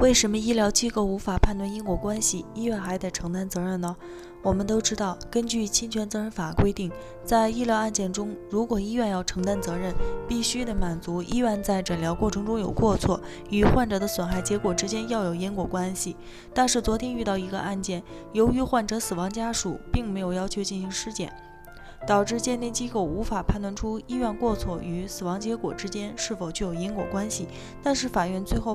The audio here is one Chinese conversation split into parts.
为什么医疗机构无法判断因果关系，医院还得承担责任呢？我们都知道，根据侵权责任法规定，在医疗案件中，如果医院要承担责任，必须得满足医院在诊疗过程中有过错，与患者的损害结果之间要有因果关系。但是昨天遇到一个案件，由于患者死亡家属并没有要求进行尸检，导致鉴定机构无法判断出医院过错与死亡结果之间是否具有因果关系。但是法院最后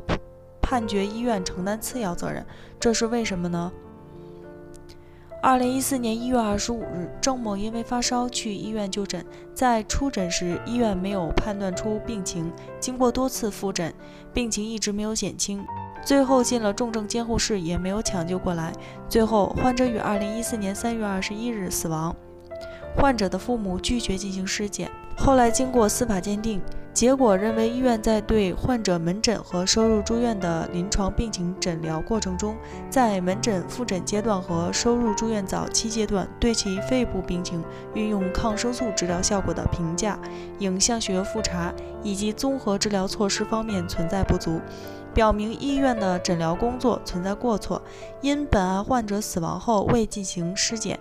判决医院承担次要责任，这是为什么呢？二零一四年一月二十五日，郑某因为发烧去医院就诊，在出诊时，医院没有判断出病情，经过多次复诊，病情一直没有减轻，最后进了重症监护室，也没有抢救过来，最后患者于二零一四年三月二十一日死亡。患者的父母拒绝进行尸检，后来经过司法鉴定。结果认为，医院在对患者门诊和收入住院的临床病情诊疗过程中，在门诊复诊阶段和收入住院早期阶段，对其肺部病情运用抗生素治疗效果的评价、影像学复查以及综合治疗措施方面存在不足，表明医院的诊疗工作存在过错。因本案患者死亡后未进行尸检。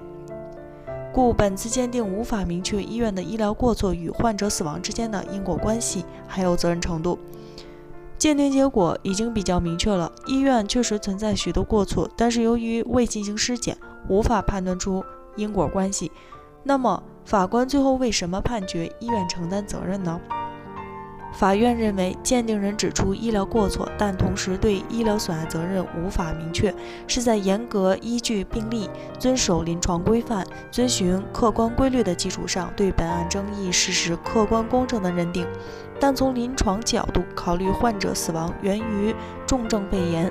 故本次鉴定无法明确医院的医疗过错与患者死亡之间的因果关系，还有责任程度。鉴定结果已经比较明确了，医院确实存在许多过错，但是由于未进行尸检，无法判断出因果关系。那么，法官最后为什么判决医院承担责任呢？法院认为，鉴定人指出医疗过错，但同时对医疗损害责任无法明确，是在严格依据病例、遵守临床规范、遵循客观规律的基础上，对本案争议事实客观公正的认定。但从临床角度考虑，患者死亡源于重症肺炎，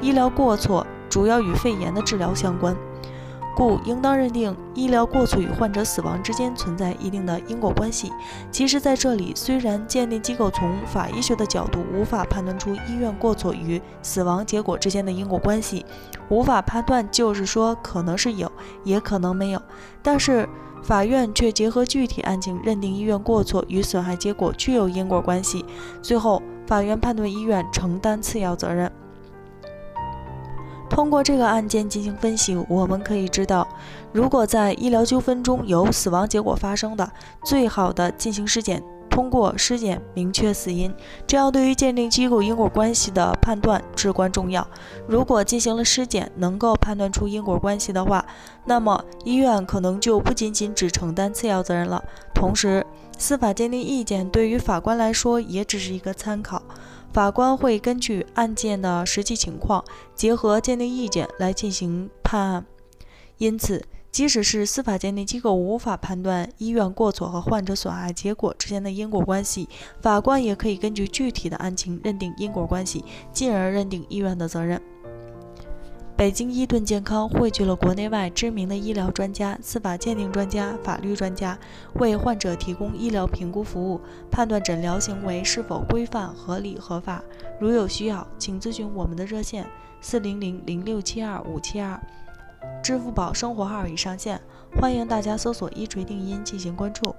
医疗过错主要与肺炎的治疗相关。故应当认定医疗过错与患者死亡之间存在一定的因果关系。其实，在这里，虽然鉴定机构从法医学的角度无法判断出医院过错与死亡结果之间的因果关系，无法判断，就是说可能是有，也可能没有。但是，法院却结合具体案情认定医院过错与损害结果具有因果关系。最后，法院判断医院承担次要责任。通过这个案件进行分析，我们可以知道，如果在医疗纠纷中有死亡结果发生的，最好的进行尸检，通过尸检明确死因，这样对于鉴定机构因果关系的判断至关重要。如果进行了尸检，能够判断出因果关系的话，那么医院可能就不仅仅只承担次要责任了。同时，司法鉴定意见对于法官来说也只是一个参考。法官会根据案件的实际情况，结合鉴定意见来进行判案。因此，即使是司法鉴定机构无法判断医院过错和患者损害结果之间的因果关系，法官也可以根据具体的案情认定因果关系，进而认定医院的责任。北京伊顿健康汇聚了国内外知名的医疗专家、司法鉴定专家、法律专家，为患者提供医疗评估服务，判断诊疗行为是否规范、合理、合法。如有需要，请咨询我们的热线：四零零零六七二五七二，支付宝生活号已上线，欢迎大家搜索“一锤定音”进行关注。